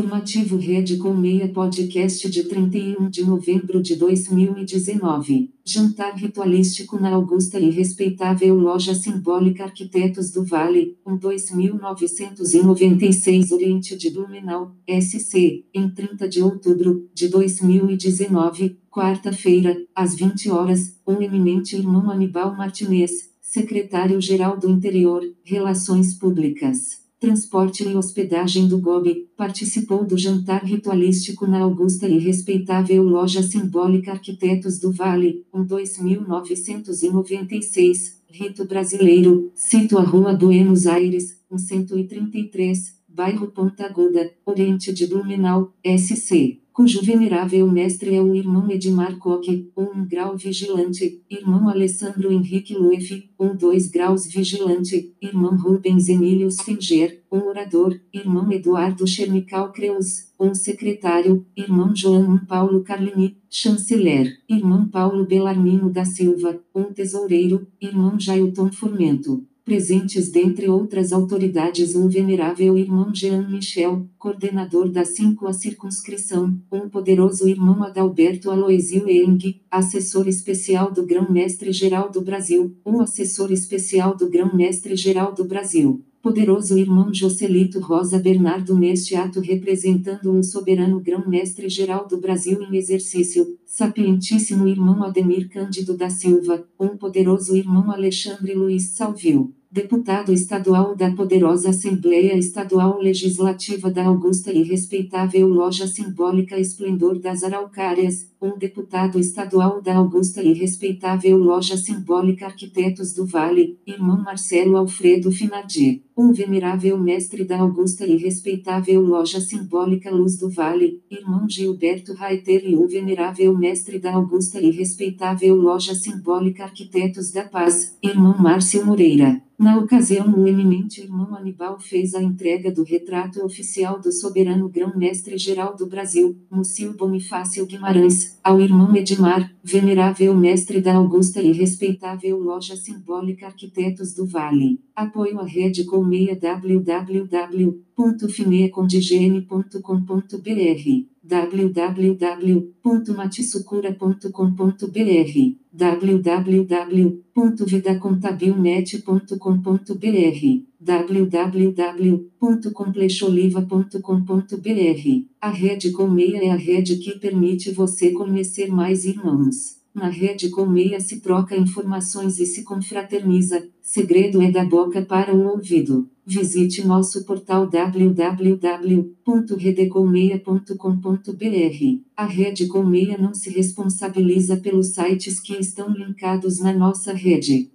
Informativo Rede com Meia Podcast de 31 de novembro de 2019. Jantar ritualístico na Augusta e respeitável Loja Simbólica Arquitetos do Vale, um 2996 Oriente de Blumenau, SC, em 30 de outubro de 2019, quarta-feira, às 20 horas, um eminente irmão Anibal Martinez, secretário-geral do Interior, Relações Públicas transporte e hospedagem do GOB, participou do jantar ritualístico na augusta e respeitável loja simbólica Arquitetos do Vale, um 2996, rito brasileiro, cito a Rua Buenos Aires, um 133, bairro Ponta Aguda, Oriente de Blumenau, SC cujo venerável mestre é o irmão Edmar Coque, um grau vigilante, irmão Alessandro Henrique Lueff, um dois graus vigilante, irmão Rubens Emílio Finger, um orador, irmão Eduardo Chermical Creus, um secretário, irmão João Paulo Carlini, chanceler, irmão Paulo Belarmino da Silva, um tesoureiro, irmão Jailton Formento presentes dentre outras autoridades um venerável irmão Jean Michel, coordenador da 5 a circunscrição, um poderoso irmão Adalberto Aloysio Eng, assessor especial do Grão-Mestre-Geral do Brasil, um assessor especial do Grão-Mestre-Geral do Brasil, poderoso irmão Joselito Rosa Bernardo neste ato representando um soberano grão-mestre-geral do Brasil em exercício, sapientíssimo irmão Ademir Cândido da Silva, um poderoso irmão Alexandre Luiz Salvio, deputado estadual da poderosa Assembleia Estadual Legislativa da Augusta e respeitável loja simbólica Esplendor das Araucárias, um deputado estadual da Augusta e respeitável loja simbólica Arquitetos do Vale, irmão Marcelo Alfredo Finardi, um venerável mestre da Augusta e respeitável loja simbólica Luz do Vale, irmão Gilberto Reiter e um venerável mestre da Augusta e respeitável loja simbólica Arquitetos da Paz, irmão Márcio Moreira. Na ocasião, o eminente irmão Anibal fez a entrega do retrato oficial do soberano grão-mestre-geral do Brasil, Múcio Bonifácio Guimarães, ao irmão Edmar, venerável mestre da augusta e respeitável loja simbólica Arquitetos do Vale. Apoio à rede Colmeia www.fineacondigene.com.br www.matisucura.com.br www.vidacontabilnet.com.br www.complexoliva.com.br A rede Colmeia é a rede que permite você conhecer mais irmãos. Na rede Colmeia se troca informações e se confraterniza. Segredo é da boca para o ouvido. Visite nosso portal www.redecolmeia.com.br. A Rede Colmeia não se responsabiliza pelos sites que estão linkados na nossa rede.